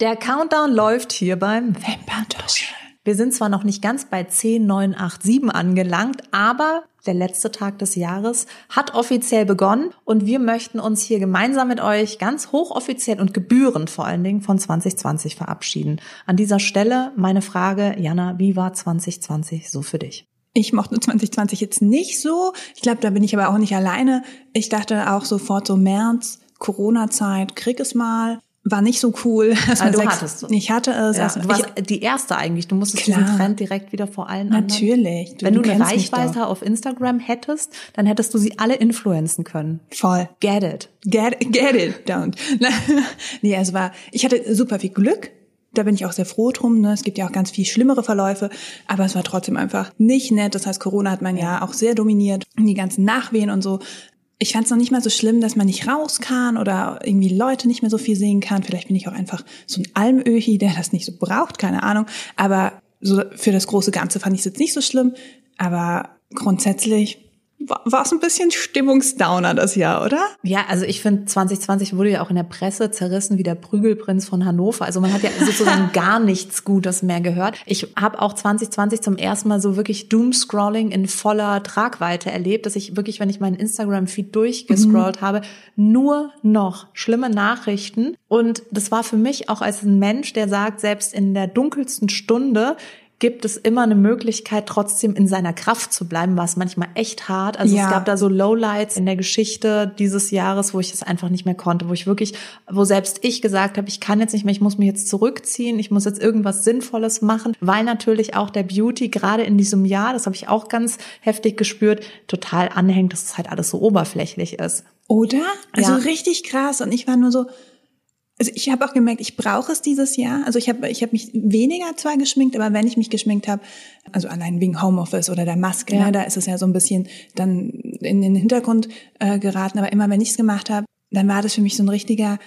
Der Countdown läuft hier beim Wimperntuschel. Wir sind zwar noch nicht ganz bei 10, 9, 8, 7 angelangt, aber der letzte Tag des Jahres hat offiziell begonnen und wir möchten uns hier gemeinsam mit euch ganz hochoffiziell und gebührend vor allen Dingen von 2020 verabschieden. An dieser Stelle meine Frage, Jana, wie war 2020 so für dich? Ich mochte 2020 jetzt nicht so. Ich glaube, da bin ich aber auch nicht alleine. Ich dachte auch sofort so März, Corona-Zeit, krieg es mal war nicht so cool. Also du hattest es. Ich hatte es. Ja, also du warst ich, die erste eigentlich. Du musstest klar, diesen Trend direkt wieder vor allen Natürlich. anderen. Wenn du, du eine Reichweite auf Instagram hättest, dann hättest du sie alle influenzen können. Voll. Get it. Get, get it. Don't. nee, es war, ich hatte super viel Glück. Da bin ich auch sehr froh drum. Ne? Es gibt ja auch ganz viel schlimmere Verläufe, aber es war trotzdem einfach nicht nett. Das heißt, Corona hat mein Jahr auch sehr dominiert. Die ganzen Nachwehen und so ich fand es noch nicht mal so schlimm, dass man nicht raus kann oder irgendwie Leute nicht mehr so viel sehen kann. Vielleicht bin ich auch einfach so ein Almöhi, der das nicht so braucht, keine Ahnung. Aber so für das große Ganze fand ich es jetzt nicht so schlimm. Aber grundsätzlich war es ein bisschen Stimmungsdowner das Jahr, oder? Ja, also ich finde, 2020 wurde ja auch in der Presse zerrissen wie der Prügelprinz von Hannover. Also man hat ja sozusagen gar nichts Gutes mehr gehört. Ich habe auch 2020 zum ersten Mal so wirklich Doomscrolling in voller Tragweite erlebt, dass ich wirklich, wenn ich meinen Instagram-Feed durchgescrollt mhm. habe, nur noch schlimme Nachrichten. Und das war für mich auch als ein Mensch, der sagt, selbst in der dunkelsten Stunde gibt es immer eine Möglichkeit, trotzdem in seiner Kraft zu bleiben, war es manchmal echt hart. Also ja. es gab da so Lowlights in der Geschichte dieses Jahres, wo ich es einfach nicht mehr konnte, wo ich wirklich, wo selbst ich gesagt habe, ich kann jetzt nicht mehr, ich muss mich jetzt zurückziehen, ich muss jetzt irgendwas Sinnvolles machen, weil natürlich auch der Beauty gerade in diesem Jahr, das habe ich auch ganz heftig gespürt, total anhängt, dass es halt alles so oberflächlich ist. Oder? Also ja. richtig krass. Und ich war nur so, also ich habe auch gemerkt, ich brauche es dieses Jahr. Also ich habe ich hab mich weniger zwar geschminkt, aber wenn ich mich geschminkt habe, also allein wegen Homeoffice oder der Maske, ja. ne, da ist es ja so ein bisschen dann in den Hintergrund äh, geraten. Aber immer wenn ich es gemacht habe, dann war das für mich so ein richtiger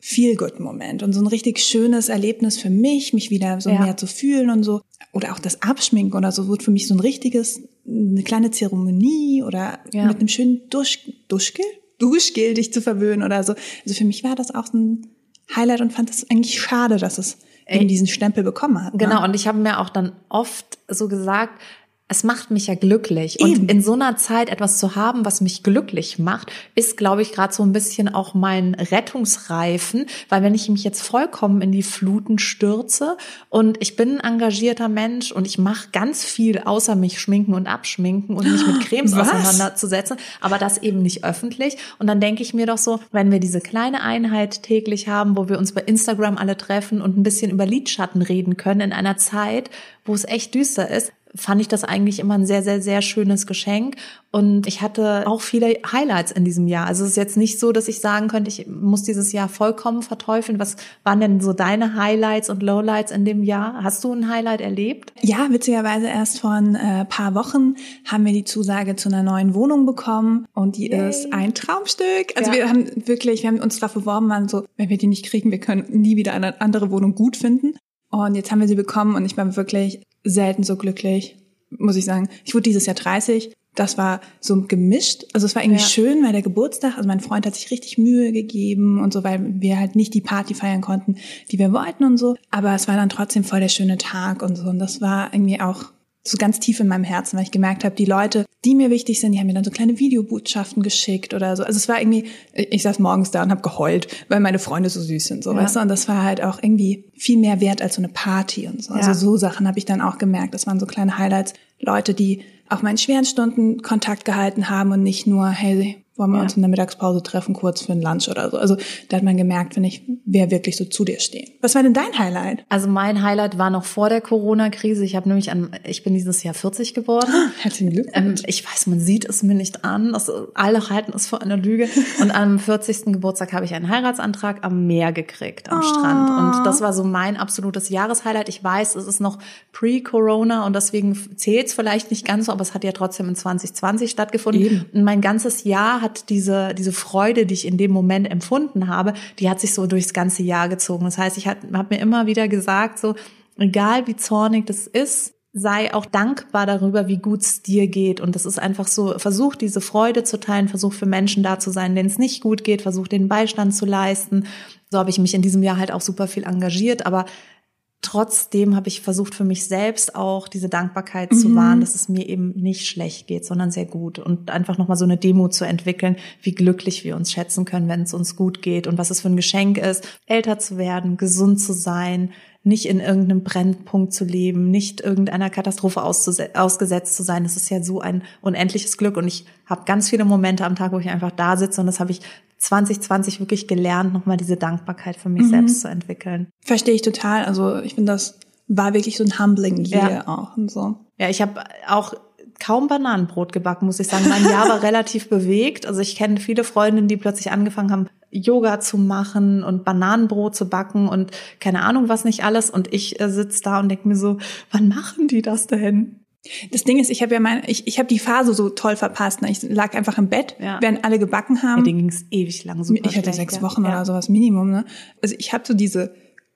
Feel-Good-Moment und so ein richtig schönes Erlebnis für mich, mich wieder so ja. mehr zu fühlen und so. Oder auch das Abschminken oder so wird für mich so ein richtiges, eine kleine Zeremonie oder ja. mit einem schönen Dusch, Duschgel, Duschgel dich zu verwöhnen oder so. Also für mich war das auch ein Highlight und fand es eigentlich schade, dass es eben diesen Stempel bekommen hat. Ne? Genau, und ich habe mir auch dann oft so gesagt, es macht mich ja glücklich. Eben. Und in so einer Zeit etwas zu haben, was mich glücklich macht, ist, glaube ich, gerade so ein bisschen auch mein Rettungsreifen, weil wenn ich mich jetzt vollkommen in die Fluten stürze und ich bin ein engagierter Mensch und ich mache ganz viel außer mich schminken und abschminken und mich mit Cremes was? auseinanderzusetzen, aber das eben nicht öffentlich. Und dann denke ich mir doch so, wenn wir diese kleine Einheit täglich haben, wo wir uns bei Instagram alle treffen und ein bisschen über Lidschatten reden können in einer Zeit, wo es echt düster ist, fand ich das eigentlich immer ein sehr, sehr, sehr schönes Geschenk. Und ich hatte auch viele Highlights in diesem Jahr. Also es ist jetzt nicht so, dass ich sagen könnte, ich muss dieses Jahr vollkommen verteufeln. Was waren denn so deine Highlights und Lowlights in dem Jahr? Hast du ein Highlight erlebt? Ja, witzigerweise erst vor ein äh, paar Wochen haben wir die Zusage zu einer neuen Wohnung bekommen und die Yay. ist ein Traumstück. Also ja. wir haben wirklich, wir haben uns darauf beworben, waren so, wenn wir die nicht kriegen, wir können nie wieder eine andere Wohnung gut finden. Und jetzt haben wir sie bekommen und ich war wirklich selten so glücklich, muss ich sagen. Ich wurde dieses Jahr 30. Das war so gemischt. Also es war irgendwie ja. schön, weil der Geburtstag, also mein Freund hat sich richtig Mühe gegeben und so, weil wir halt nicht die Party feiern konnten, die wir wollten und so. Aber es war dann trotzdem voll der schöne Tag und so. Und das war irgendwie auch so ganz tief in meinem Herzen, weil ich gemerkt habe, die Leute, die mir wichtig sind, die haben mir dann so kleine Videobotschaften geschickt oder so. Also es war irgendwie, ich saß morgens da und habe geheult, weil meine Freunde so süß sind, so ja. weißt du. Und das war halt auch irgendwie viel mehr wert als so eine Party und so. Also ja. Also so Sachen habe ich dann auch gemerkt. Das waren so kleine Highlights. Leute, die auch meinen schweren Stunden Kontakt gehalten haben und nicht nur, hey, wollen wir ja. uns in der Mittagspause treffen, kurz für ein Lunch oder so. Also da hat man gemerkt, finde ich, wer wirklich so zu dir stehen. Was war denn dein Highlight? Also mein Highlight war noch vor der Corona-Krise. Ich habe nämlich an, ich bin dieses Jahr 40 geworden. Herzlichen Glückwunsch. Ähm, ich weiß, man sieht es mir nicht an. Das, alle halten es für eine Lüge. Und am 40. Geburtstag habe ich einen Heiratsantrag am Meer gekriegt, am oh. Strand. Und das war so mein absolutes Jahreshighlight. Ich weiß, es ist noch pre-Corona und deswegen zählt es vielleicht nicht ganz so, aber es hat ja trotzdem in 2020 stattgefunden. Eben. Und mein ganzes Jahr hat diese, diese Freude, die ich in dem Moment empfunden habe, die hat sich so durchs ganze Jahr gezogen. Das heißt, ich habe hab mir immer wieder gesagt, so, egal wie zornig das ist, sei auch dankbar darüber, wie gut es dir geht. Und das ist einfach so, versuch diese Freude zu teilen, versuch für Menschen da zu sein, denen es nicht gut geht, versuch den Beistand zu leisten. So habe ich mich in diesem Jahr halt auch super viel engagiert, aber trotzdem habe ich versucht für mich selbst auch diese Dankbarkeit mhm. zu wahren, dass es mir eben nicht schlecht geht, sondern sehr gut und einfach nochmal so eine Demo zu entwickeln, wie glücklich wir uns schätzen können, wenn es uns gut geht und was es für ein Geschenk ist, älter zu werden, gesund zu sein, nicht in irgendeinem Brennpunkt zu leben, nicht irgendeiner Katastrophe ausgesetzt zu sein. Das ist ja so ein unendliches Glück. Und ich habe ganz viele Momente am Tag, wo ich einfach da sitze und das habe ich 2020 wirklich gelernt, nochmal diese Dankbarkeit für mich mhm. selbst zu entwickeln. Verstehe ich total. Also ich finde, das war wirklich so ein humbling Year ja. auch und so. Ja, ich habe auch kaum Bananenbrot gebacken, muss ich sagen. Mein Jahr war relativ bewegt. Also ich kenne viele Freundinnen, die plötzlich angefangen haben, Yoga zu machen und Bananenbrot zu backen und keine Ahnung was nicht alles. Und ich äh, sitze da und denke mir so, wann machen die das denn? Das Ding ist, ich habe ja meine, ich, ich habe die Phase so toll verpasst. Ne? Ich lag einfach im Bett, ja. während alle gebacken haben. Ja, denen ging es ewig lang super Ich hatte sechs Wochen ja. oder sowas Minimum. Ne? Also ich habe so diese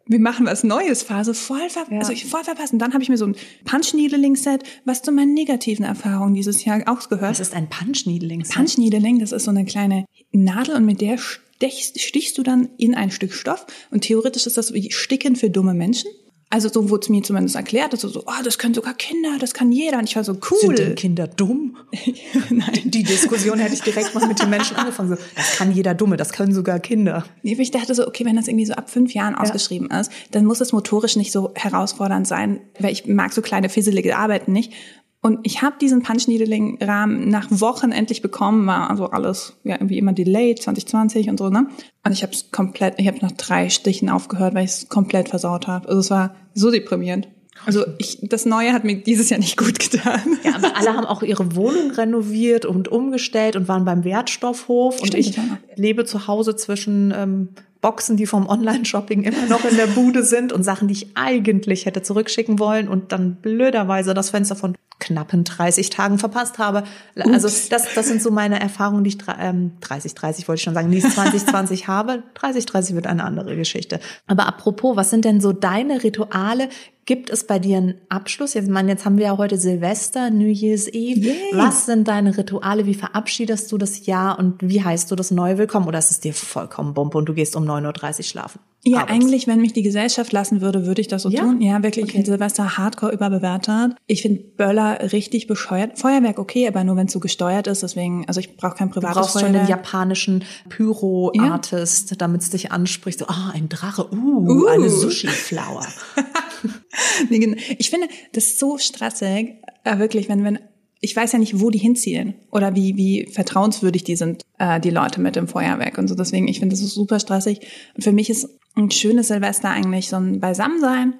wir machen was Neues Phase voll, ver ja. also ich voll verpasst. Und dann habe ich mir so ein Punch-Needling-Set, was zu meinen negativen Erfahrungen dieses Jahr auch gehört. Was ist ein Punch-Needling-Set? Punch-Needling, das ist so eine kleine Nadel und mit der stichst, stichst du dann in ein Stück Stoff. Und theoretisch ist das wie Sticken für dumme Menschen. Also so wurde es mir zumindest erklärt, also so, oh, das können sogar Kinder, das kann jeder. Und ich war so, cool. Sind denn Kinder dumm? Nein. Die Diskussion hätte ich direkt mal mit den Menschen angefangen. So, das kann jeder Dumme, das können sogar Kinder. Nee, ich dachte so, okay, wenn das irgendwie so ab fünf Jahren ja. ausgeschrieben ist, dann muss es motorisch nicht so herausfordernd sein, weil ich mag so kleine fisselige Arbeiten nicht. Und ich habe diesen Punch-Needling-Rahmen nach Wochen endlich bekommen, war also alles ja irgendwie immer delayed, 2020 und so, ne? Und ich habe es komplett, ich habe nach drei Stichen aufgehört, weil ich es komplett versaut habe. Also es war so deprimierend. Also ich, das Neue hat mir dieses Jahr nicht gut getan. Ja, aber alle haben auch ihre Wohnung renoviert und umgestellt und waren beim Wertstoffhof. Stimmt, und ich ja. lebe zu Hause zwischen ähm, Boxen, die vom Online-Shopping immer noch in der Bude sind und Sachen, die ich eigentlich hätte zurückschicken wollen und dann blöderweise das Fenster von knappen 30 Tagen verpasst habe. Ups. Also das, das sind so meine Erfahrungen, die ich ähm, 30, 30 wollte ich schon sagen, die ich 2020 habe. 30, 30 wird eine andere Geschichte. Aber apropos, was sind denn so deine Rituale? Gibt es bei dir einen Abschluss? Jetzt, meine, jetzt haben wir ja heute Silvester, New Year's Eve. Yay. Was sind deine Rituale? Wie verabschiedest du das Jahr und wie heißt du das neu willkommen? Oder ist es dir vollkommen Bombe und du gehst um 9.30 Uhr schlafen? Ja, abends. eigentlich, wenn mich die Gesellschaft lassen würde, würde ich das so ja? tun. Ja, wirklich. Okay. Silvester hardcore überbewertet. Ich finde Böller richtig bescheuert. Feuerwerk okay, aber nur wenn es so gesteuert ist. Deswegen, also ich brauche kein privates Du brauchst Feuerwerk. schon den japanischen Pyro-Artist, ja? damit es dich anspricht. So, ah, ein Drache, uh, uh. eine Sushi-Flower. ich finde, das ist so stressig, wirklich, wenn, wenn ich weiß ja nicht, wo die hinziehen oder wie, wie vertrauenswürdig die sind, äh, die Leute mit dem Feuerwerk und so. Deswegen, ich finde, das ist super stressig. Und für mich ist ein schönes Silvester eigentlich so ein Beisammensein,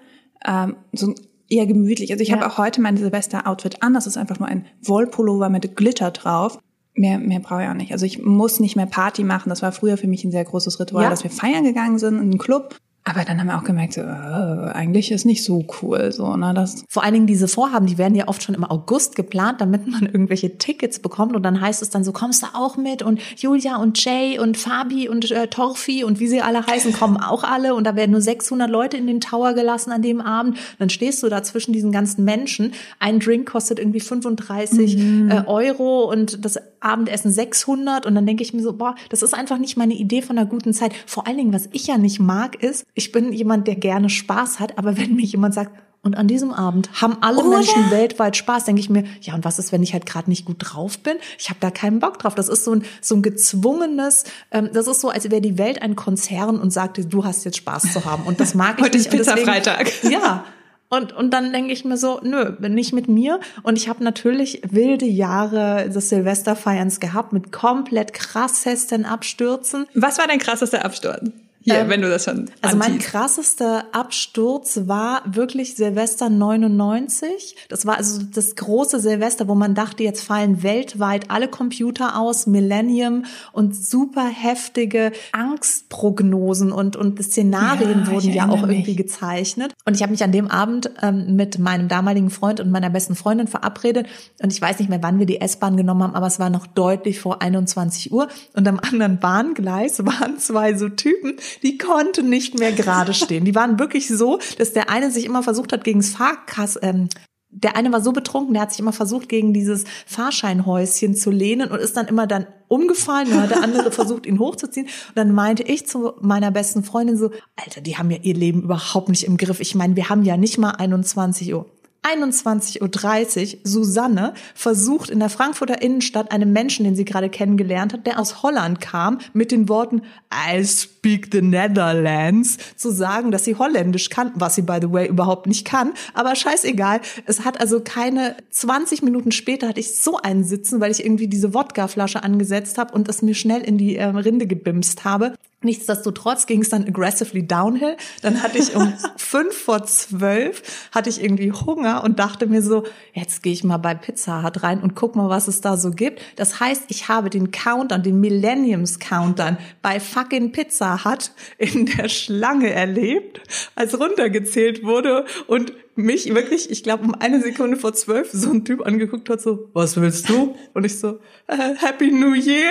ähm, so eher gemütlich. Also ich ja. habe auch heute mein Silvester-Outfit an. Das ist einfach nur ein Wollpullover mit Glitter drauf. Mehr, mehr brauche ich auch nicht. Also ich muss nicht mehr Party machen. Das war früher für mich ein sehr großes Ritual, ja. dass wir feiern gegangen sind in einen Club aber dann haben wir auch gemerkt, so, äh, eigentlich ist nicht so cool, so, ne, das. Vor allen Dingen diese Vorhaben, die werden ja oft schon im August geplant, damit man irgendwelche Tickets bekommt und dann heißt es dann so, kommst du auch mit und Julia und Jay und Fabi und äh, Torfi und wie sie alle heißen, kommen auch alle und da werden nur 600 Leute in den Tower gelassen an dem Abend. Dann stehst du da zwischen diesen ganzen Menschen. Ein Drink kostet irgendwie 35 mhm. äh, Euro und das Abendessen 600 und dann denke ich mir so, boah, das ist einfach nicht meine Idee von einer guten Zeit. Vor allen Dingen, was ich ja nicht mag, ist, ich bin jemand, der gerne Spaß hat, aber wenn mir jemand sagt, und an diesem Abend haben alle Oder? Menschen weltweit Spaß, denke ich mir, ja, und was ist, wenn ich halt gerade nicht gut drauf bin? Ich habe da keinen Bock drauf. Das ist so ein, so ein gezwungenes, ähm, das ist so, als wäre die Welt ein Konzern und sagte, du hast jetzt Spaß zu haben. Und das mag ich Heute nicht. Heute ist Pizza-Freitag. Ja, und, und dann denke ich mir so, nö, nicht mit mir. Und ich habe natürlich wilde Jahre des Silvesterfeierns gehabt mit komplett krassesten Abstürzen. Was war dein krassester Absturz? Ja, ähm, wenn du das schon. Also mein krassester Absturz war wirklich Silvester 99. Das war also das große Silvester, wo man dachte, jetzt fallen weltweit alle Computer aus, Millennium und super heftige Angstprognosen und, und Szenarien ja, wurden ja auch mich. irgendwie gezeichnet. Und ich habe mich an dem Abend ähm, mit meinem damaligen Freund und meiner besten Freundin verabredet. Und ich weiß nicht mehr, wann wir die S-Bahn genommen haben, aber es war noch deutlich vor 21 Uhr. Und am anderen Bahngleis waren zwei so Typen, die konnten nicht mehr gerade stehen. Die waren wirklich so, dass der eine sich immer versucht hat, gegen das Fahrkass, ähm, der eine war so betrunken, der hat sich immer versucht, gegen dieses Fahrscheinhäuschen zu lehnen und ist dann immer dann umgefallen und hat der andere versucht, ihn hochzuziehen. Und dann meinte ich zu meiner besten Freundin so, Alter, die haben ja ihr Leben überhaupt nicht im Griff. Ich meine, wir haben ja nicht mal 21 Uhr. 21.30 Uhr Susanne versucht in der Frankfurter Innenstadt einem Menschen, den sie gerade kennengelernt hat, der aus Holland kam, mit den Worten I speak the Netherlands zu sagen, dass sie Holländisch kann, was sie by the way überhaupt nicht kann, aber scheißegal. Es hat also keine 20 Minuten später hatte ich so einen Sitzen, weil ich irgendwie diese Wodkaflasche angesetzt habe und es mir schnell in die äh, Rinde gebimst habe. Nichtsdestotrotz ging es dann aggressively downhill. Dann hatte ich um fünf vor zwölf hatte ich irgendwie Hunger und dachte mir so, jetzt gehe ich mal bei Pizza Hut rein und guck mal, was es da so gibt. Das heißt, ich habe den Countdown, den Millenniums Countdown bei fucking Pizza Hut in der Schlange erlebt, als runtergezählt wurde und mich wirklich, ich glaube, um eine Sekunde vor zwölf so ein Typ angeguckt hat, so, was willst du? Und ich so, äh, Happy New Year!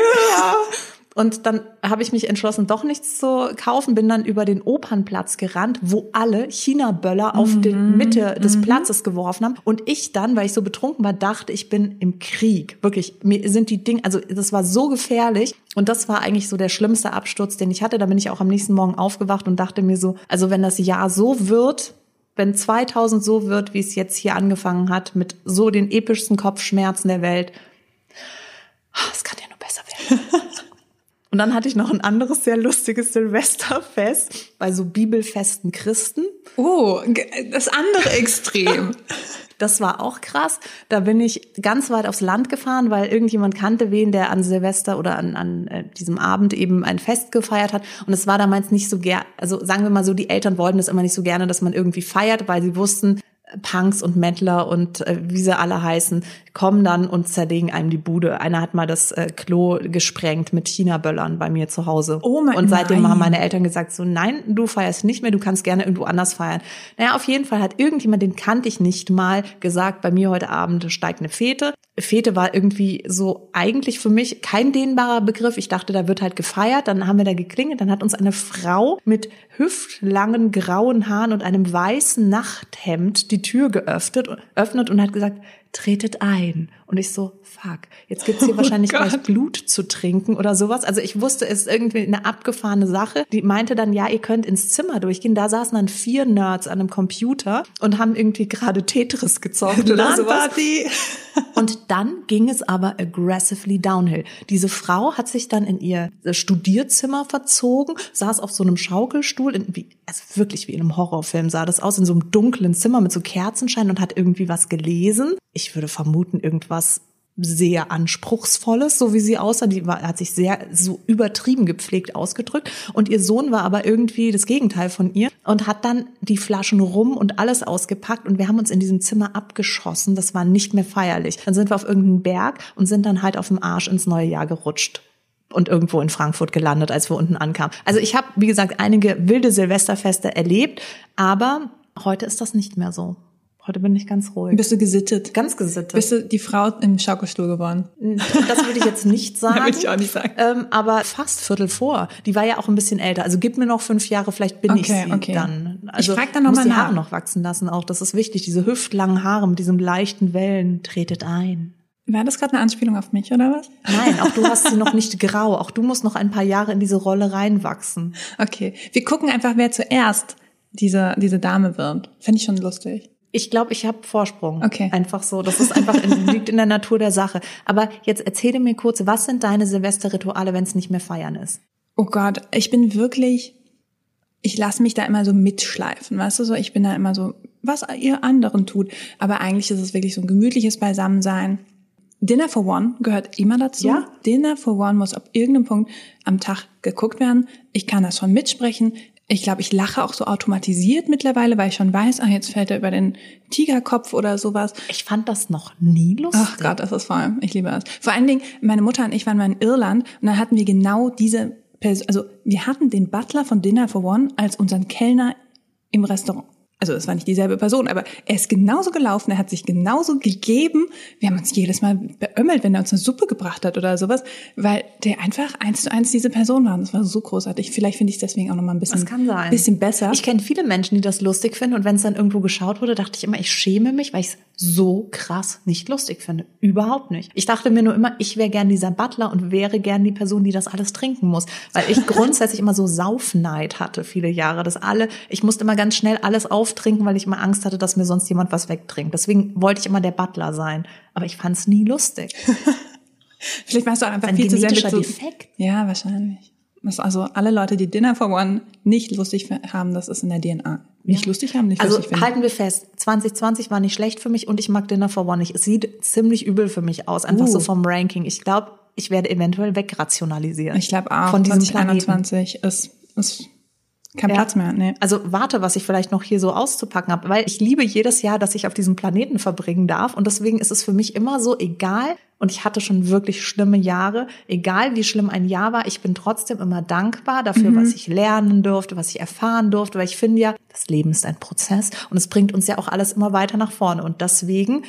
Und dann habe ich mich entschlossen, doch nichts zu kaufen, bin dann über den Opernplatz gerannt, wo alle China-Böller auf mhm. die Mitte des mhm. Platzes geworfen haben. Und ich dann, weil ich so betrunken war, dachte, ich bin im Krieg. Wirklich, mir sind die Dinge, also das war so gefährlich. Und das war eigentlich so der schlimmste Absturz, den ich hatte. Da bin ich auch am nächsten Morgen aufgewacht und dachte mir so, also wenn das Jahr so wird, wenn 2000 so wird, wie es jetzt hier angefangen hat, mit so den epischsten Kopfschmerzen der Welt, es kann ja nur besser werden. Und dann hatte ich noch ein anderes sehr lustiges Silvesterfest bei so bibelfesten Christen. Oh, das andere Extrem. Das war auch krass. Da bin ich ganz weit aufs Land gefahren, weil irgendjemand kannte wen, der an Silvester oder an, an äh, diesem Abend eben ein Fest gefeiert hat. Und es war damals nicht so gern, also sagen wir mal so, die Eltern wollten das immer nicht so gerne, dass man irgendwie feiert, weil sie wussten, Punks und Mettler und äh, wie sie alle heißen, kommen dann und zerlegen einem die Bude. Einer hat mal das äh, Klo gesprengt mit China-Böllern bei mir zu Hause. Oh mein Und seitdem nein. haben meine Eltern gesagt, so nein, du feierst nicht mehr, du kannst gerne irgendwo anders feiern. Naja, auf jeden Fall hat irgendjemand, den kannte ich nicht mal, gesagt, bei mir heute Abend steigt eine Fete. Fete war irgendwie so eigentlich für mich kein dehnbarer Begriff. Ich dachte, da wird halt gefeiert. Dann haben wir da geklingelt. Dann hat uns eine Frau mit hüftlangen grauen Haaren und einem weißen Nachthemd die Tür geöffnet öffnet und hat gesagt, tretet ein. Und ich so, fuck, jetzt gibt's hier oh wahrscheinlich Gott. gleich Blut zu trinken oder sowas. Also ich wusste, es ist irgendwie eine abgefahrene Sache. Die meinte dann, ja, ihr könnt ins Zimmer durchgehen. Da saßen dann vier Nerds an einem Computer und haben irgendwie gerade Tetris gezockt oder sowas. Und dann ging es aber aggressively downhill. Diese Frau hat sich dann in ihr Studierzimmer verzogen, saß auf so einem Schaukelstuhl, in, wie, also wirklich wie in einem Horrorfilm sah das aus, in so einem dunklen Zimmer mit so Kerzenschein und hat irgendwie was gelesen. Ich würde vermuten, irgendwas sehr anspruchsvolles, so wie sie aussah. Die war, hat sich sehr so übertrieben gepflegt ausgedrückt. Und ihr Sohn war aber irgendwie das Gegenteil von ihr und hat dann die Flaschen rum und alles ausgepackt. Und wir haben uns in diesem Zimmer abgeschossen. Das war nicht mehr feierlich. Dann sind wir auf irgendeinen Berg und sind dann halt auf dem Arsch ins neue Jahr gerutscht und irgendwo in Frankfurt gelandet, als wir unten ankamen. Also ich habe, wie gesagt, einige wilde Silvesterfeste erlebt, aber heute ist das nicht mehr so. Heute bin ich ganz ruhig. Bist du gesittet? Ganz gesittet. Bist du die Frau im Schaukelstuhl geworden? Das würde ich jetzt nicht sagen. würde ich auch nicht sagen. Ähm, aber fast Viertel vor. Die war ja auch ein bisschen älter. Also gib mir noch fünf Jahre, vielleicht bin okay, ich sie okay. dann. Also ich frag dann noch muss mal die nach. Haare noch wachsen lassen auch. Das ist wichtig. Diese hüftlangen Haare mit diesen leichten Wellen. Tretet ein. War das gerade eine Anspielung auf mich oder was? Nein, auch du hast sie noch nicht grau. Auch du musst noch ein paar Jahre in diese Rolle reinwachsen. Okay, wir gucken einfach, wer zuerst diese, diese Dame wird. Fände ich schon lustig. Ich glaube, ich habe Vorsprung. Okay. Einfach so. Das ist einfach in, liegt in der Natur der Sache. Aber jetzt erzähle mir kurz, was sind deine Silvesterrituale, wenn es nicht mehr feiern ist? Oh Gott, ich bin wirklich, ich lasse mich da immer so mitschleifen, weißt du so? Ich bin da immer so, was ihr anderen tut. Aber eigentlich ist es wirklich so ein gemütliches Beisammensein. Dinner for One gehört immer dazu. Ja? Dinner for One muss ab irgendeinem Punkt am Tag geguckt werden. Ich kann das schon mitsprechen. Ich glaube, ich lache auch so automatisiert mittlerweile, weil ich schon weiß, ah, jetzt fällt er über den Tigerkopf oder sowas. Ich fand das noch nie lustig. Ach Gott, das ist voll. Ich liebe es. Vor allen Dingen, meine Mutter und ich waren mal in Irland und dann hatten wir genau diese Person, also wir hatten den Butler von Dinner for One als unseren Kellner im Restaurant also es war nicht dieselbe Person, aber er ist genauso gelaufen, er hat sich genauso gegeben. Wir haben uns jedes Mal beömmelt, wenn er uns eine Suppe gebracht hat oder sowas, weil der einfach eins zu eins diese Person war. Und das war so großartig. Vielleicht finde ich es deswegen auch noch mal ein bisschen, bisschen besser. Ich kenne viele Menschen, die das lustig finden und wenn es dann irgendwo geschaut wurde, dachte ich immer, ich schäme mich, weil ich es so krass nicht lustig finde. Überhaupt nicht. Ich dachte mir nur immer, ich wäre gern dieser Butler und wäre gern die Person, die das alles trinken muss. Weil ich grundsätzlich immer so Saufneid hatte, viele Jahre. Dass alle, ich musste immer ganz schnell alles auftrinken, weil ich immer Angst hatte, dass mir sonst jemand was wegtrinkt. Deswegen wollte ich immer der Butler sein. Aber ich fand es nie lustig. Vielleicht warst du auch einfach ein viel zu sehr mit so, Defekt. Ja, wahrscheinlich. Also alle Leute, die Dinner for One nicht lustig haben, das ist in der DNA. Nicht ja. lustig haben, nicht also lustig finden. halten wir fest, 2020 war nicht schlecht für mich und ich mag Dinner for One nicht. Es sieht ziemlich übel für mich aus, einfach uh. so vom Ranking. Ich glaube, ich werde eventuell wegrationalisieren. Ich glaube auch, von 2021 ist, ist kein ja. Platz mehr, nee. Also warte, was ich vielleicht noch hier so auszupacken habe, weil ich liebe jedes Jahr, dass ich auf diesem Planeten verbringen darf und deswegen ist es für mich immer so egal und ich hatte schon wirklich schlimme Jahre, egal wie schlimm ein Jahr war, ich bin trotzdem immer dankbar dafür, mhm. was ich lernen durfte, was ich erfahren durfte, weil ich finde ja, das Leben ist ein Prozess und es bringt uns ja auch alles immer weiter nach vorne und deswegen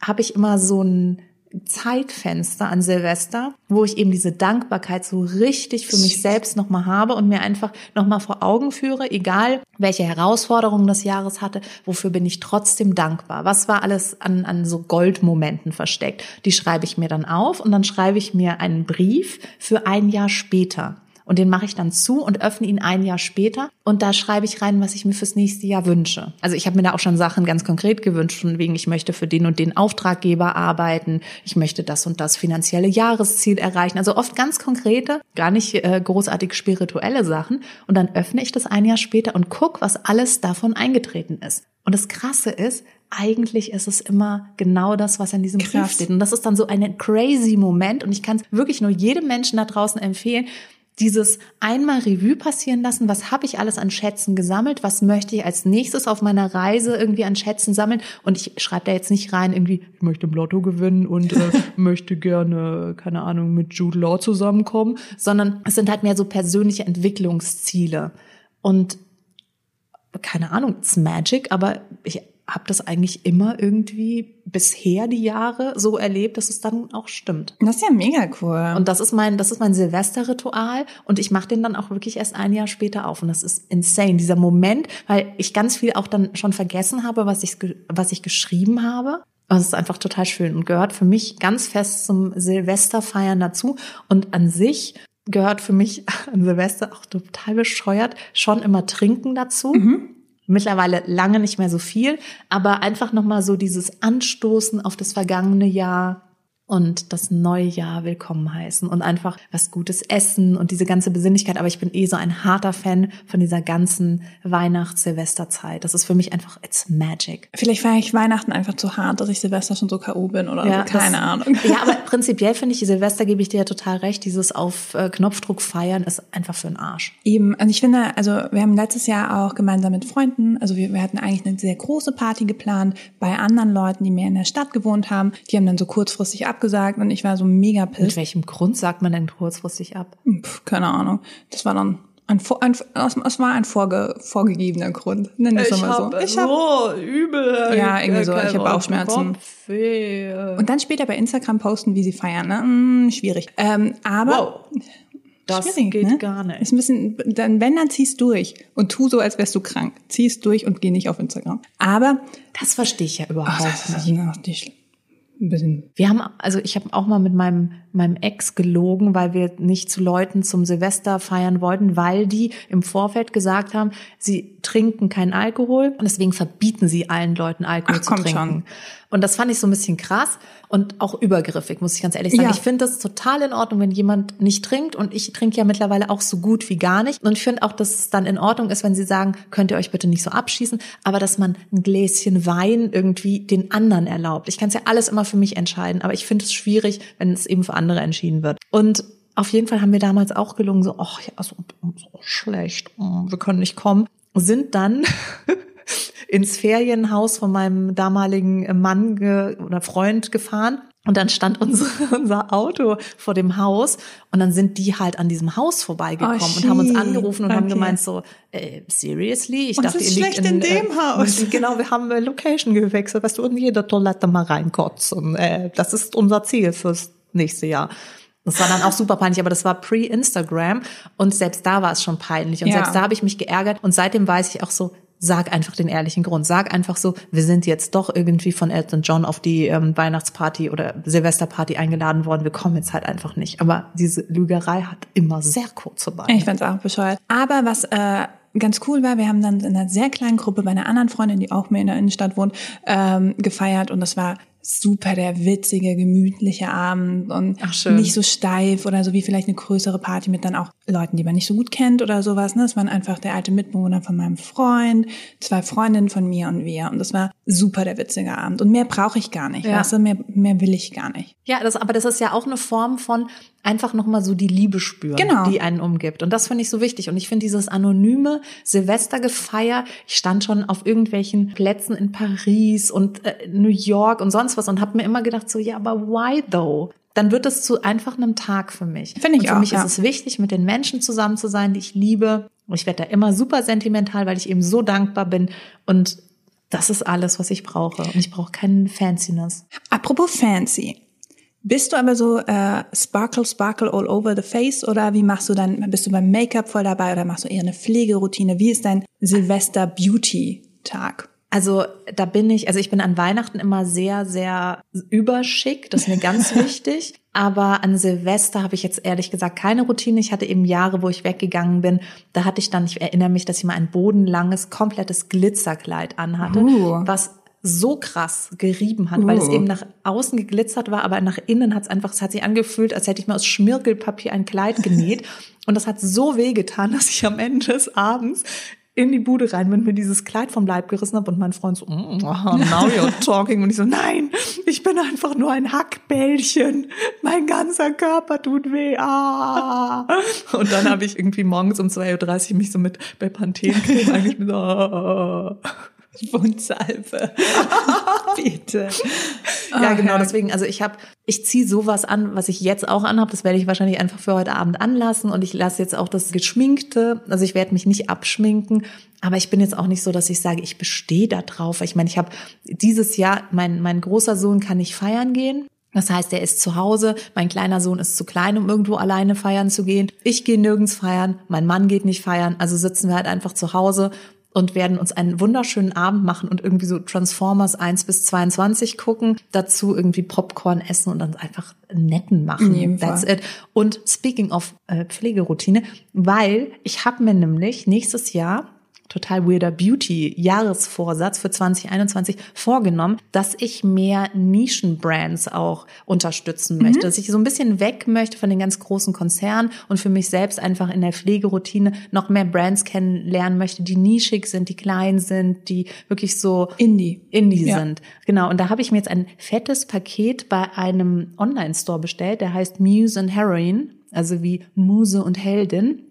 habe ich immer so ein Zeitfenster an Silvester, wo ich eben diese Dankbarkeit so richtig für mich selbst nochmal habe und mir einfach nochmal vor Augen führe, egal welche Herausforderungen des Jahres hatte, wofür bin ich trotzdem dankbar? Was war alles an, an so Goldmomenten versteckt? Die schreibe ich mir dann auf und dann schreibe ich mir einen Brief für ein Jahr später. Und den mache ich dann zu und öffne ihn ein Jahr später. Und da schreibe ich rein, was ich mir fürs nächste Jahr wünsche. Also ich habe mir da auch schon Sachen ganz konkret gewünscht, von wegen, ich möchte für den und den Auftraggeber arbeiten, ich möchte das und das finanzielle Jahresziel erreichen. Also oft ganz konkrete, gar nicht äh, großartig spirituelle Sachen. Und dann öffne ich das ein Jahr später und guck, was alles davon eingetreten ist. Und das Krasse ist, eigentlich ist es immer genau das, was in diesem Krass. Brief steht. Und das ist dann so ein crazy Moment. Und ich kann es wirklich nur jedem Menschen da draußen empfehlen, dieses einmal Revue passieren lassen, was habe ich alles an Schätzen gesammelt, was möchte ich als nächstes auf meiner Reise irgendwie an Schätzen sammeln? Und ich schreibe da jetzt nicht rein irgendwie, ich möchte im Lotto gewinnen und äh, möchte gerne, keine Ahnung, mit Jude Law zusammenkommen, sondern es sind halt mehr so persönliche Entwicklungsziele. Und keine Ahnung, it's magic, aber ich habe das eigentlich immer irgendwie bisher die Jahre so erlebt, dass es dann auch stimmt. Das ist ja mega cool. Und das ist mein, das ist mein Silvesterritual und ich mache den dann auch wirklich erst ein Jahr später auf und das ist insane. Dieser Moment, weil ich ganz viel auch dann schon vergessen habe, was ich, was ich geschrieben habe. Das ist einfach total schön und gehört für mich ganz fest zum Silvesterfeiern dazu. Und an sich gehört für mich an Silvester auch total bescheuert schon immer Trinken dazu. Mhm. Mittlerweile lange nicht mehr so viel, aber einfach nochmal so dieses Anstoßen auf das vergangene Jahr, und das neue Jahr willkommen heißen und einfach was Gutes essen und diese ganze Besinnlichkeit. Aber ich bin eh so ein harter Fan von dieser ganzen Weihnachts-Silvesterzeit. Das ist für mich einfach, it's magic. Vielleicht feiere ich Weihnachten einfach zu hart, dass ich Silvester schon so K.O. bin oder ja, so. Keine das, Ahnung. Ja, aber prinzipiell finde ich, Silvester gebe ich dir ja total recht. Dieses auf äh, Knopfdruck feiern ist einfach für den Arsch. Eben. Und ich finde, also wir haben letztes Jahr auch gemeinsam mit Freunden, also wir, wir hatten eigentlich eine sehr große Party geplant bei anderen Leuten, die mehr in der Stadt gewohnt haben. Die haben dann so kurzfristig ab abgesagt und ich war so mega pissed. Mit welchem Grund sagt man denn kurzfristig ab? Puh, keine Ahnung. Das war dann ein, ein, es war ein vorge, vorgegebener Grund. Nenn es mal so. Ich habe so übel. Ja, irgendwie so. Ich habe Bauchschmerzen. Und dann später bei Instagram posten, wie sie feiern. Ne? Hm, schwierig. Ähm, aber wow. Das geht ne? gar nicht. Ist ein bisschen, dann, wenn, dann ziehst durch und tu so, als wärst du krank. Ziehst durch und geh nicht auf Instagram. Aber. Das verstehe ich ja überhaupt oh, das nicht. Ein bisschen. Wir haben, also ich habe auch mal mit meinem meinem Ex gelogen, weil wir nicht zu Leuten zum Silvester feiern wollten, weil die im Vorfeld gesagt haben, sie trinken keinen Alkohol und deswegen verbieten sie allen Leuten Alkohol Ach, zu trinken. Schon. Und das fand ich so ein bisschen krass und auch übergriffig, muss ich ganz ehrlich sagen. Ja. Ich finde das total in Ordnung, wenn jemand nicht trinkt und ich trinke ja mittlerweile auch so gut wie gar nicht. Und ich finde auch, dass es dann in Ordnung ist, wenn sie sagen, könnt ihr euch bitte nicht so abschießen, aber dass man ein Gläschen Wein irgendwie den anderen erlaubt. Ich kann es ja alles immer für mich entscheiden, aber ich finde es schwierig, wenn es eben für andere entschieden wird. Und auf jeden Fall haben wir damals auch gelungen, so, ach ja, so, so schlecht, oh, wir können nicht kommen. Sind dann ins Ferienhaus von meinem damaligen Mann oder Freund gefahren. Und dann stand unser, unser Auto vor dem Haus und dann sind die halt an diesem Haus vorbeigekommen oh, und haben uns angerufen und okay. haben gemeint so, äh, seriously? Ich und dachte, ihr liegt in, in dem äh, Haus. Genau, wir haben äh, Location gewechselt, weißt du, in jede Toilette mal reinkotzen. Äh, das ist unser Ziel fürs nächste Jahr. Das war dann auch super peinlich, aber das war pre-Instagram und selbst da war es schon peinlich und ja. selbst da habe ich mich geärgert und seitdem weiß ich auch so, sag einfach den ehrlichen Grund. Sag einfach so, wir sind jetzt doch irgendwie von Elton John auf die ähm, Weihnachtsparty oder Silvesterparty eingeladen worden. Wir kommen jetzt halt einfach nicht. Aber diese Lügerei hat immer sehr kurze Beine. Ich fand's auch bescheuert. Aber was äh, ganz cool war, wir haben dann in einer sehr kleinen Gruppe bei einer anderen Freundin, die auch mehr in der Innenstadt wohnt, ähm, gefeiert und das war super der witzige, gemütliche Abend und nicht so steif oder so wie vielleicht eine größere Party mit dann auch Leuten, die man nicht so gut kennt oder sowas. Ne? Das waren einfach der alte Mitbewohner von meinem Freund, zwei Freundinnen von mir und wir. Und das war super der witzige Abend. Und mehr brauche ich gar nicht. Ja. Weißt du? mehr, mehr will ich gar nicht. Ja, das, aber das ist ja auch eine Form von einfach nochmal so die Liebe spüren, genau. die einen umgibt. Und das finde ich so wichtig. Und ich finde dieses anonyme Silvestergefeier, ich stand schon auf irgendwelchen Plätzen in Paris und äh, New York und sonst was und habe mir immer gedacht so, ja, aber why though? Dann wird es zu einfach einem Tag für mich. Finde ich und für auch, mich ja. ist es wichtig, mit den Menschen zusammen zu sein, die ich liebe. Und ich werde da immer super sentimental, weil ich eben so dankbar bin. Und das ist alles, was ich brauche. Und ich brauche keinen Fanciness. Apropos fancy. Bist du aber so äh, sparkle, sparkle all over the face oder wie machst du dann, bist du beim Make-up voll dabei oder machst du eher eine Pflegeroutine? Wie ist dein Silvester-Beauty-Tag? Also da bin ich, also ich bin an Weihnachten immer sehr, sehr überschick, das ist mir ganz wichtig. Aber an Silvester habe ich jetzt ehrlich gesagt keine Routine. Ich hatte eben Jahre, wo ich weggegangen bin. Da hatte ich dann, ich erinnere mich, dass ich mal ein bodenlanges, komplettes Glitzerkleid anhatte, Uh. was so krass gerieben hat, weil es Uh. eben nach außen geglitzert war, aber nach innen hat es einfach, es hat sich angefühlt, als hätte ich mir aus Schmirgelpapier ein Kleid genäht. Und das hat so weh getan, dass ich am Ende des Abends in die Bude rein bin, mir dieses Kleid vom Leib gerissen habe und mein Freund so, mm, now you're talking. Und ich so, nein, ich bin einfach nur ein Hackbällchen. Mein ganzer Körper tut weh. Ah. Und dann habe ich irgendwie morgens um 2.30 Uhr mich so mit bei Panthenecreme eigentlich mit ah. Wundsalbe. Bitte. Ja, Oh, genau, deswegen, also ich habe, ich ziehe sowas an, was ich jetzt auch anhabe, das werde ich wahrscheinlich einfach für heute Abend anlassen und ich lasse jetzt auch das Geschminkte, also ich werde mich nicht abschminken, aber ich bin jetzt auch nicht so, dass ich sage, ich bestehe da drauf. Ich meine, ich habe dieses Jahr, mein, mein großer Sohn kann nicht feiern gehen. Das heißt, er ist zu Hause, mein kleiner Sohn ist zu klein, um irgendwo alleine feiern zu gehen. Ich gehe nirgends feiern, mein Mann geht nicht feiern, also sitzen wir halt einfach zu Hause und werden uns einen wunderschönen Abend machen und irgendwie so Transformers 1 bis 22 gucken, dazu irgendwie Popcorn essen und dann einfach netten machen. That's Fall. it. Und speaking of äh, Pflegeroutine, weil ich habe mir nämlich nächstes Jahr total weirder Beauty-Jahresvorsatz für 2021 vorgenommen, dass ich mehr Nischenbrands auch unterstützen möchte, dass ich so ein bisschen weg möchte von den ganz großen Konzernen und für mich selbst einfach in der Pflegeroutine noch mehr Brands kennenlernen möchte, die nischig sind, die klein sind, die wirklich so Indie. Indie Ja. sind. Genau. Und da habe ich mir jetzt ein fettes Paket bei einem Online-Store bestellt, der heißt Muse and Heroine, also wie Muse und Heldin.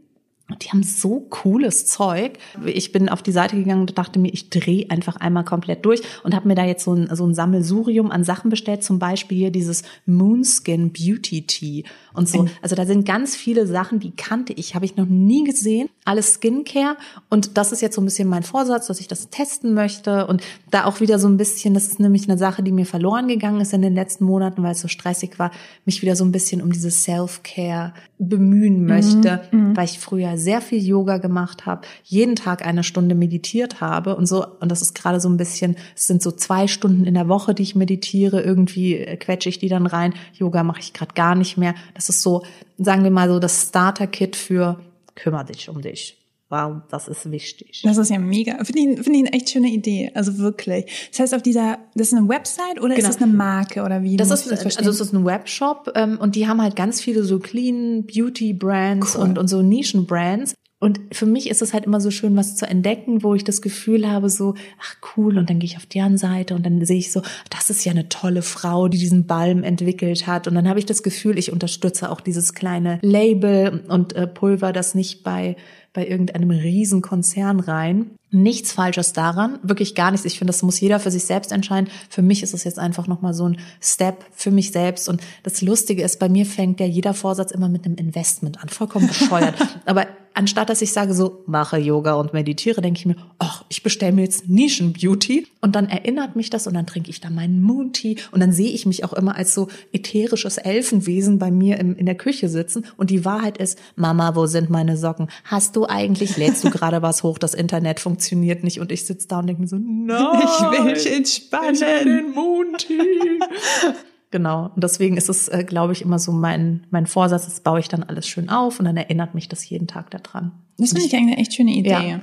Und die haben so cooles Zeug. Ich bin auf die Seite gegangen und dachte mir, ich drehe einfach einmal komplett durch und habe mir da jetzt so ein, so ein Sammelsurium an Sachen bestellt. Zum Beispiel hier dieses Moonskin Beauty Tea und so. Also da sind ganz viele Sachen, die kannte ich, habe ich noch nie gesehen. Alles Skincare. Und das ist jetzt so ein bisschen mein Vorsatz, dass ich das testen möchte. Und da auch wieder so ein bisschen, das ist nämlich eine Sache, die mir verloren gegangen ist in den letzten Monaten, weil es so stressig war, mich wieder so ein bisschen um dieses Self-Care bemühen möchte, weil ich früher sehr viel Yoga gemacht habe, jeden Tag eine Stunde meditiert habe und so. Und das ist gerade so ein bisschen, es sind so zwei Stunden in der Woche, die ich meditiere. Irgendwie äh, quetsche ich die dann rein. Yoga mache ich gerade gar nicht mehr. Das ist so, sagen wir mal so, das Starter-Kit für kümmere dich um dich. Wow, das ist wichtig. Das ist ja mega. Finde ich, finde ich eine echt schöne Idee. Also wirklich. Das heißt, auf dieser, das ist eine Website oder Genau. ist das eine Marke oder wie? Das ist, das also es ist ein Webshop ähm, und die haben halt ganz viele so clean Beauty Brands Cool. und, und so Nischen-Brands. Und für mich ist es halt immer so schön, was zu entdecken, wo ich das Gefühl habe, so, ach cool, und dann gehe ich auf deren Seite und dann sehe ich so, das ist ja eine tolle Frau, die diesen Balm entwickelt hat. Und dann habe ich das Gefühl, ich unterstütze auch dieses kleine Label und äh, Pulver das nicht bei bei irgendeinem Riesenkonzern rein. Nichts Falsches daran, wirklich gar nichts. Ich finde, das muss jeder für sich selbst entscheiden. Für mich ist es jetzt einfach nochmal so ein Step für mich selbst. Und das Lustige ist, bei mir fängt ja jeder Vorsatz immer mit einem Investment an. Vollkommen bescheuert. Aber anstatt dass ich sage so, mache Yoga und meditiere, denke ich mir, ach, ich bestelle mir jetzt Nischen-Beauty und dann erinnert mich das und dann trinke ich da meinen Moon Tea und dann sehe ich mich auch immer als so ätherisches Elfenwesen bei mir im, in der Küche sitzen und die Wahrheit ist, Mama, wo sind meine Socken? Hast du eigentlich, lädst du gerade was hoch, das Internet funktioniert nicht und ich sitze da und denke mir so, nein, ich will mich entspannen. Ich will den Moon Tea. Genau. Und deswegen ist es, äh, glaube ich, immer so mein, mein Vorsatz, das baue ich dann alles schön auf und dann erinnert mich das jeden Tag daran. Das finde ich eigentlich eine echt schöne Idee. Ja.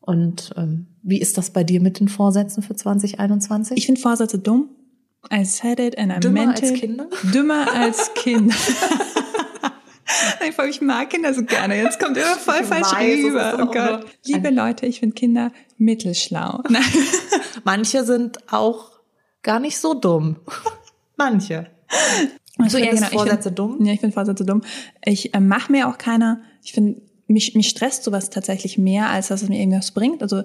Und ähm, wie ist das bei dir mit den Vorsätzen für 2021? Ich finde Vorsätze dumm. I said it and I Dümmer meant als it. Kinder? Dümmer als Kinder. Einfach, ich mag Kinder so gerne. Jetzt kommt immer voll Ich falsch weiß, rüber. Oh Gott. Liebe Leute, ich finde Kinder mittelschlau. Manche sind auch gar nicht so dumm. Manche. Also, ich find- Vorsätze dumm? Ja, ich finde Vorsätze dumm. Ich äh, mache mir auch keine, ich finde, mich, mich stresst sowas tatsächlich mehr, als dass es mir irgendwas bringt. Also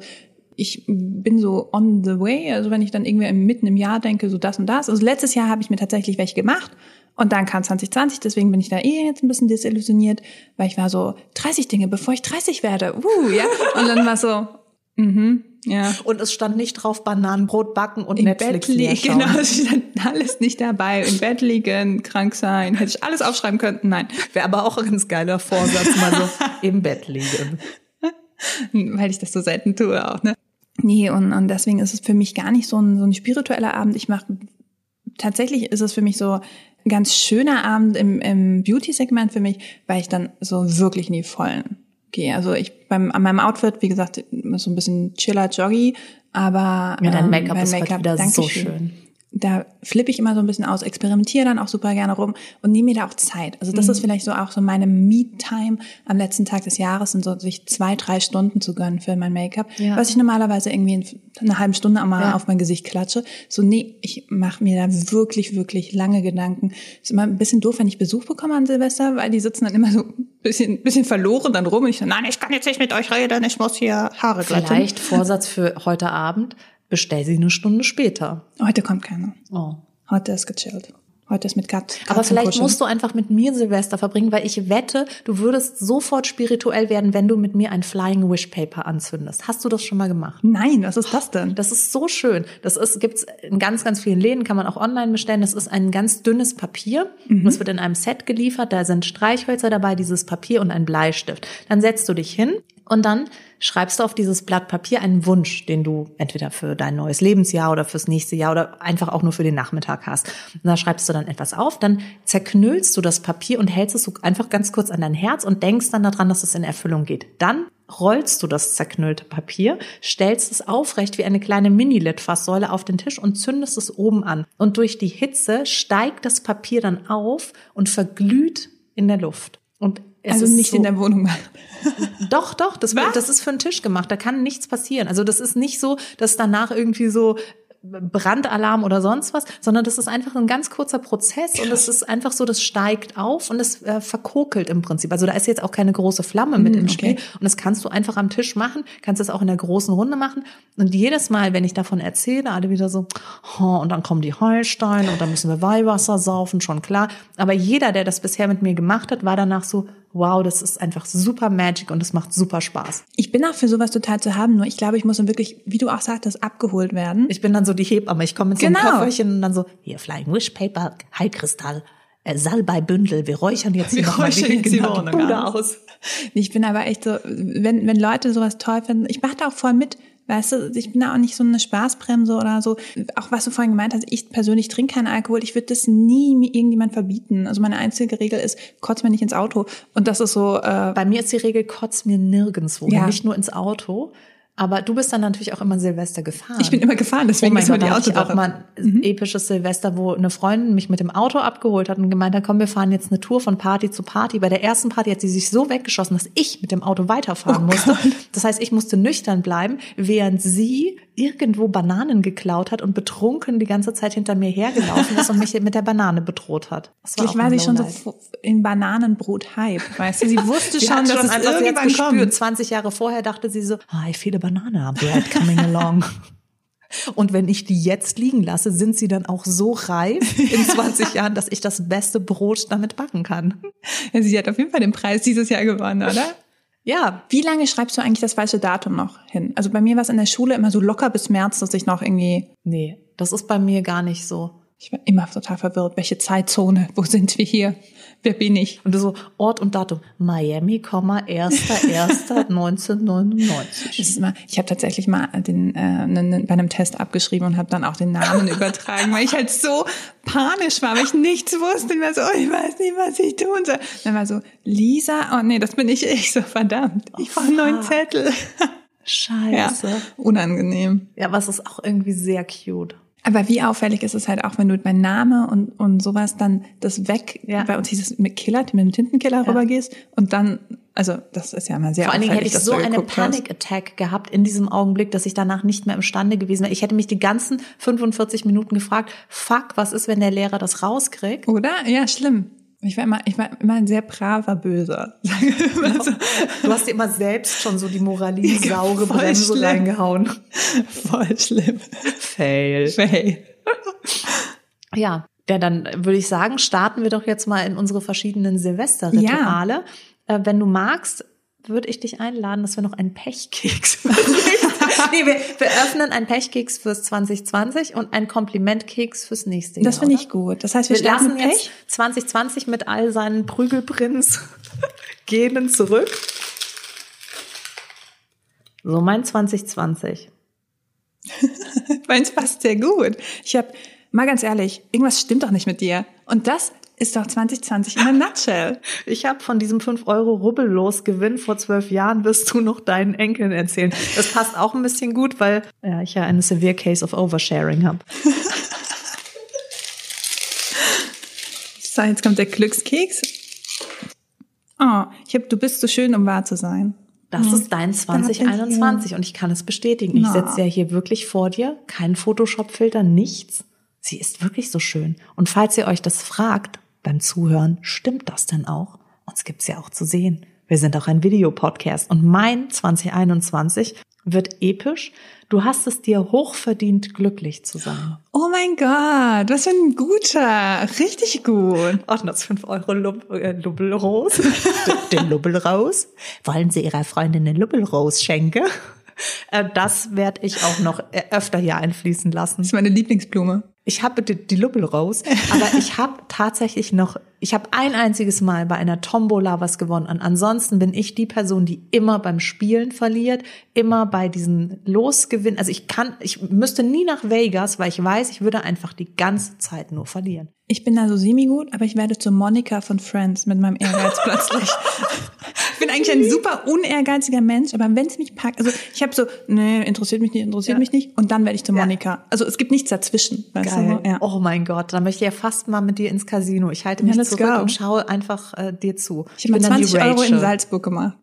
ich bin so on the way, also wenn ich dann irgendwie mitten im Jahr denke, so das und das. Also letztes Jahr habe ich mir tatsächlich welche gemacht und dann kam 2020, deswegen bin ich da eh jetzt ein bisschen desillusioniert, weil ich war so 30 Dinge, bevor ich 30 werde. Uh, ja. Und dann war so, mhm, ja. Und es stand nicht drauf Bananenbrot backen und Im Netflix Bett liegen, genau, es stand alles nicht dabei. Im Bett liegen, krank sein, hätte ich alles aufschreiben können. Nein, Wäre aber auch ein ganz geiler Vorsatz, mal so im Bett liegen. weil ich das so selten tue auch, ne? Nee, und, und deswegen ist es für mich gar nicht so ein, so ein spiritueller Abend. Ich mache, tatsächlich ist es für mich so ein ganz schöner Abend im, im Beauty-Segment für mich, weil ich dann so wirklich in die Vollen gehe. Also ich beim, an meinem Outfit, wie gesagt, so ein bisschen chiller, joggy, aber Ja, dein ähm, Make-up beim ist heute wieder so schön. da flippe ich immer so ein bisschen aus, experimentiere dann auch super gerne rum und nehme mir da auch Zeit. Also Mhm. das ist vielleicht so auch so meine Me-Time am letzten Tag des Jahres, sind so sich zwei, drei Stunden zu gönnen für mein Make-up, Ja. was ich normalerweise irgendwie in einer halben Stunde einmal Ja. auf mein Gesicht klatsche. So, nee, ich mache mir da wirklich, wirklich lange Gedanken. Ist immer ein bisschen doof, wenn ich Besuch bekomme an Silvester, weil die sitzen dann immer so bisschen, bisschen verloren dann rum und ich so, nein, ich kann jetzt nicht mit euch reden, ich muss hier Haare glätten. Vielleicht Vorsatz für heute Abend, bestell sie eine Stunde später. Heute kommt keiner. Oh. Heute ist gechillt. Heute ist mit Kat. Aber vielleicht musst du einfach mit mir Silvester verbringen, weil ich wette, du würdest sofort spirituell werden, wenn du mit mir ein Flying Wish Paper anzündest. Hast du das schon mal gemacht? Nein, was ist das denn? Das ist so schön. Das ist, gibt's in ganz, ganz vielen Läden, kann man auch online bestellen. Das ist ein ganz dünnes Papier. Das wird in einem Set geliefert. Da sind Streichhölzer dabei, dieses Papier und ein Bleistift. Dann setzt du dich hin und dann schreibst du auf dieses Blatt Papier einen Wunsch, den du entweder für dein neues Lebensjahr oder fürs nächste Jahr oder einfach auch nur für den Nachmittag hast. Und da schreibst du dann etwas auf, dann zerknüllst du das Papier und hältst es so einfach ganz kurz an dein Herz und denkst dann daran, dass es in Erfüllung geht. Dann rollst du das zerknüllte Papier, stellst es aufrecht wie eine kleine Mini-Litfaßsäule auf den Tisch und zündest es oben an. Und durch die Hitze steigt das Papier dann auf und verglüht in der Luft. Und es also ist nicht so, in der Wohnung machen. Doch, doch, das, wird, das ist für einen Tisch gemacht. Da kann nichts passieren. Also das ist nicht so, dass danach irgendwie so Brandalarm oder sonst was, sondern das ist einfach ein ganz kurzer Prozess und es ist einfach so, das steigt auf und es äh, verkokelt im Prinzip. Also da ist jetzt auch keine große Flamme mit im okay. Spiel und das kannst du einfach am Tisch machen, kannst es auch in der großen Runde machen und jedes Mal, wenn ich davon erzähle, alle wieder so, oh, und dann kommen die Heilsteine und dann müssen wir Weihwasser saufen, schon klar. Aber jeder, der das bisher mit mir gemacht hat, war danach so, wow, das ist einfach super Magic und es macht super Spaß. Ich bin auch für sowas total zu haben, nur ich glaube, ich muss dann wirklich, wie du auch sagtest, abgeholt werden. Ich bin dann so die Hebamme. Ich komme mit so Genau. einem Köfferchen und dann so, hier, Flying Wish Paper, Heilkristall, äh, Salbeibündel. Wir räuchern jetzt Wir räuchern jetzt die genau Wohnung aus. aus. Ich bin aber echt so, wenn, wenn Leute sowas toll finden, ich mache da auch voll mit. Weißt du, ich bin da auch nicht so eine Spaßbremse oder so. Auch was du vorhin gemeint hast, ich persönlich trinke keinen Alkohol. Ich würde das nie mir irgendjemand verbieten. Also meine einzige Regel ist, kotz mir nicht ins Auto. Und das ist so, äh, Bei mir ist die Regel, kotz mir nirgendwo, Ja. nicht nur ins Auto. Aber du bist dann natürlich auch immer Silvester gefahren. ich bin immer gefahren, Oh deswegen mein ist mir Gott, die hatte ich auch Autosache. mal ein episches Silvester, wo eine Freundin mich mit dem Auto abgeholt hat und gemeint hat, komm, wir fahren jetzt eine Tour von Party zu Party. Bei der ersten Party hat sie sich so weggeschossen, dass ich mit dem Auto weiterfahren musste. Das heißt, ich musste nüchtern bleiben, während sie irgendwo Bananen geklaut hat und betrunken die ganze Zeit hinter mir hergelaufen ist und mich mit der Banane bedroht hat. Auch war sie schon so in Bananenbrot-Hype, weißt du? Sie wusste Sie schon, dass schon es einfach irgendwann gespürt. kommt. 20 Jahre vorher dachte sie so, ah, I feel a banana bread coming along. Und wenn ich die jetzt liegen lasse, sind sie dann auch so reif in 20 Jahren, dass ich das beste Brot damit backen kann. Ja, sie hat auf jeden Fall den Preis dieses Jahr gewonnen, oder? Ja. Wie lange schreibst du eigentlich das falsche Datum noch hin? Also bei mir war es in der Schule immer so locker bis März, dass ich noch irgendwie. Nee, das ist bei mir gar nicht so. Ich war immer total verwirrt. Welche Zeitzone? Wo sind wir hier? Wer bin ich? Und du so Ort und Datum. Miami, 1.1.1999. ich habe tatsächlich mal den, äh, bei einem Test abgeschrieben und habe dann auch den Namen übertragen, weil ich halt so panisch war, weil ich nichts wusste. Und war so, oh, ich weiß nicht, was ich tun soll. Dann war so, Lisa, oh nee, das bin ich ich. So, verdammt, ich brauche einen neuen Zettel. Scheiße. Ja, unangenehm. Ja, aber es ist auch irgendwie sehr cute. Aber wie auffällig ist es halt auch, wenn du mein Name und, und sowas dann das weg, ja. bei uns hieß es mit Killer, mit dem Tintenkiller ja. rübergehst und dann, also das ist ja immer sehr Vor allen Dingen hätte ich so eine Panic-Attack gehabt in diesem Augenblick, dass ich danach nicht mehr imstande gewesen wäre. Ich hätte mich die ganzen 45 Minuten gefragt, fuck, was ist, wenn der Lehrer das rauskriegt? Oder? Ja, schlimm. Ich war immer, ich war immer ein sehr braver Böser. Du hast dir immer selbst schon so die moralin-saure Bremse schlimm. reingehauen. Voll schlimm. Fail. Fail. Ja, ja, dann würde ich sagen, starten wir doch jetzt mal in unsere verschiedenen Silvesterrituale. Ja. Äh, wenn du magst, würde ich dich einladen, dass wir noch einen Pechkeks nee, wir, wir öffnen einen Pechkeks fürs 2020 und einen Komplimentkeks fürs nächste Jahr. Das finde ich gut. Das heißt, wir, wir lassen jetzt 2020 mit all seinen Prügelprinz genen zurück. So mein 2020. Meins passt sehr gut. Ich habe mal ganz ehrlich, irgendwas stimmt doch nicht mit dir. Und das ist doch 2020 in a nutshell. Ich habe von diesem 5 Euro rubbellos Gewinn vor zwölf Jahren wirst du noch deinen Enkeln erzählen. Das passt auch ein bisschen gut, weil ja, ich ja eine severe case of oversharing habe. so, jetzt kommt der Glückskeks. Oh, ich hab, du bist so schön, um wahr zu sein. Das mhm. ist dein 2021 und ich kann es bestätigen. Ich sitze ja hier wirklich vor dir, kein Photoshop-Filter, nichts. Sie ist wirklich so schön. Und falls ihr euch das fragt, beim Zuhören, stimmt das denn auch? Uns gibt's ja auch zu sehen. Wir sind auch ein Videopodcast und mein 2021 wird episch. Du hast es dir hochverdient, glücklich zu sein. Oh mein Gott, was für ein guter. Richtig gut. Ach, das 5 Euro Lub äh, Lubbel raus. den Lubbel raus. Wollen Sie Ihrer Freundin den Lubbel raus schenken? Äh, das werde ich auch noch äh, öfter hier einfließen lassen. Das ist meine Lieblingsblume. Ich habe bitte die Lubbel raus, aber ich habe tatsächlich noch, ich habe ein einziges Mal bei einer Tombola was gewonnen. Und ansonsten bin ich die Person, die immer beim Spielen verliert, immer bei diesen Losgewinnen. Also ich kann, ich müsste nie nach Vegas, weil ich weiß, ich würde einfach die ganze Zeit nur verlieren. Ich bin da so semi-gut, aber ich werde zur Monika von Friends mit meinem Ehrgeiz plötzlich. ich bin eigentlich ein super unehrgeiziger Mensch, aber wenn es mich packt, also ich habe so, nee, interessiert mich nicht, interessiert ja. mich nicht, und dann werde ich zur Monika. Ja. Also es gibt nichts dazwischen. Weißt Du? Ja. Oh mein Gott, dann möchte ich ja fast mal mit dir ins Casino. Ich halte mich zurück go. und schaue einfach äh, dir zu. Ich, ich habe 20 Euro in Salzburg gemacht.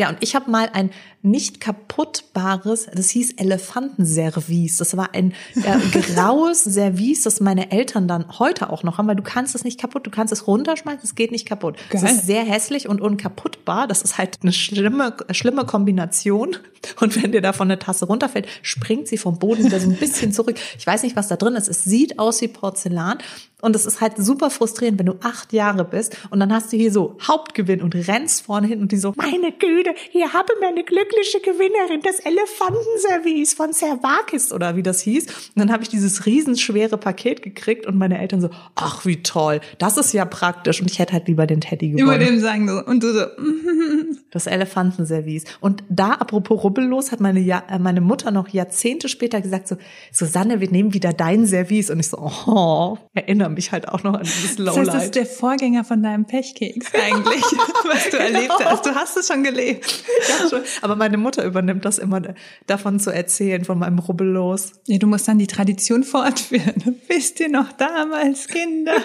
Ja, und ich habe mal ein nicht kaputtbares, das hieß Elefantenservice. Das war ein äh, graues Service, das meine Eltern dann heute auch noch haben, weil du kannst es nicht kaputt, du kannst es runterschmeißen, es geht nicht kaputt. Geil. Es ist sehr hässlich und unkaputtbar. Das ist halt eine schlimme, schlimme Kombination. Und wenn dir davon eine Tasse runterfällt, springt sie vom Boden wieder so ein bisschen zurück. Ich weiß nicht, was da drin ist. Es sieht aus wie Porzellan. Und es ist halt super frustrierend, wenn du acht Jahre bist und dann hast du hier so Hauptgewinn und rennst vorne hin und die so, meine Güte, hier habe mir eine glückliche Gewinnerin, das Elefantenservice von Servakis oder wie das hieß. Und dann habe ich dieses riesenschwere Paket gekriegt und meine Eltern so, ach wie toll, das ist ja praktisch. Und ich hätte halt lieber den Teddy gewonnen. Über dem sagen so. Und du so, das Elefantenservice. Und da, apropos rubbellos, hat meine, ja äh, meine Mutter noch Jahrzehnte später gesagt so, Susanne, wir nehmen wieder dein Service. Und ich so, oh, erinnere mich halt auch noch an dieses Lowlight. Das, heißt, das ist der Vorgänger von deinem Pechkeks eigentlich, was du erlebt hast. Du hast es schon gelebt. Ja, schon. Aber meine Mutter übernimmt das immer, davon zu erzählen, von meinem Rubbellos. Ja, du musst dann die Tradition fortführen. Wisst ihr noch damals, Kinder?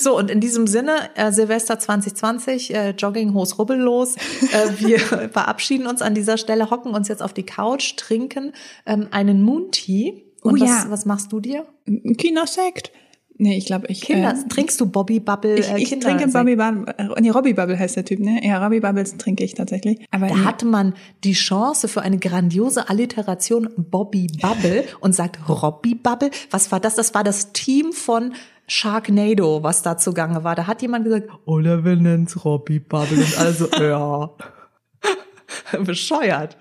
So, und in diesem Sinne, äh, Silvester 2020, äh, Jogginghose rubbellos. Äh, wir verabschieden uns an dieser Stelle, hocken uns jetzt auf die Couch, trinken ähm, einen Moon Tea. Und oh, was, ja. was machst du dir? Ein Kindersekt. Nee, ich glaube, ich. Kinder, äh, trinkst du Bobby Bubble? Ich, ich Kinder trinke Bobby Bubble. Äh, nee, Robbie Bubble heißt der Typ, ne? Ja, Robbie Bubbles trinke ich tatsächlich. Aber da nee. hatte man die Chance für eine grandiose Alliteration Bobby Bubble und sagt Robbie Bubble. Was war das? Das war das Team von Sharknado, was da zugange war. Da hat jemand gesagt, oder wir nennen's Robbie Bubble und also ja. Bescheuert.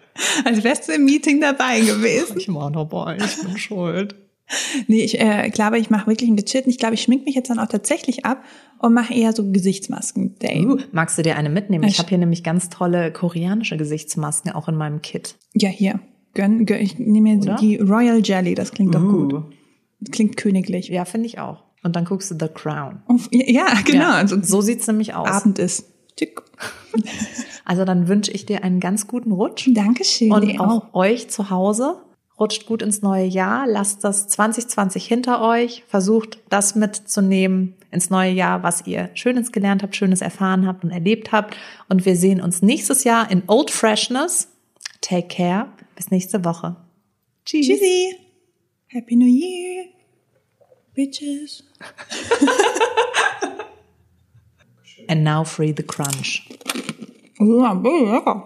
Als wärst du im Meeting dabei gewesen. Ich war dabei, ich bin schuld. Nee, ich äh, glaube, ich mache wirklich einen gechillten. Ich glaube, ich schmink mich jetzt dann auch tatsächlich ab und mache eher so Gesichtsmasken-Day. Uh, magst du dir eine mitnehmen? Ich habe hier nämlich ganz tolle koreanische Gesichtsmasken auch in meinem Kit. Ja, hier. Gönn, gönn, ich nehme mir Oder? die Royal Jelly, das klingt doch Uh. gut. Klingt königlich. Ja, finde ich auch. Und dann guckst du The Crown. Auf- Ja, genau. Ja, so sieht's nämlich aus. Abend ist. Tick. Also dann wünsche ich dir einen ganz guten Rutsch. Dankeschön. Und dir auch euch zu Hause. Rutscht gut ins neue Jahr. Lasst das 2020 hinter euch. Versucht das mitzunehmen ins neue Jahr, was ihr Schönes gelernt habt, Schönes erfahren habt und erlebt habt. Und wir sehen uns nächstes Jahr in Old Freshness. Take care. Bis nächste Woche. Tschüss. Tschüssi. Happy New Year. Bitches. And now free the crunch. Ja, lecker.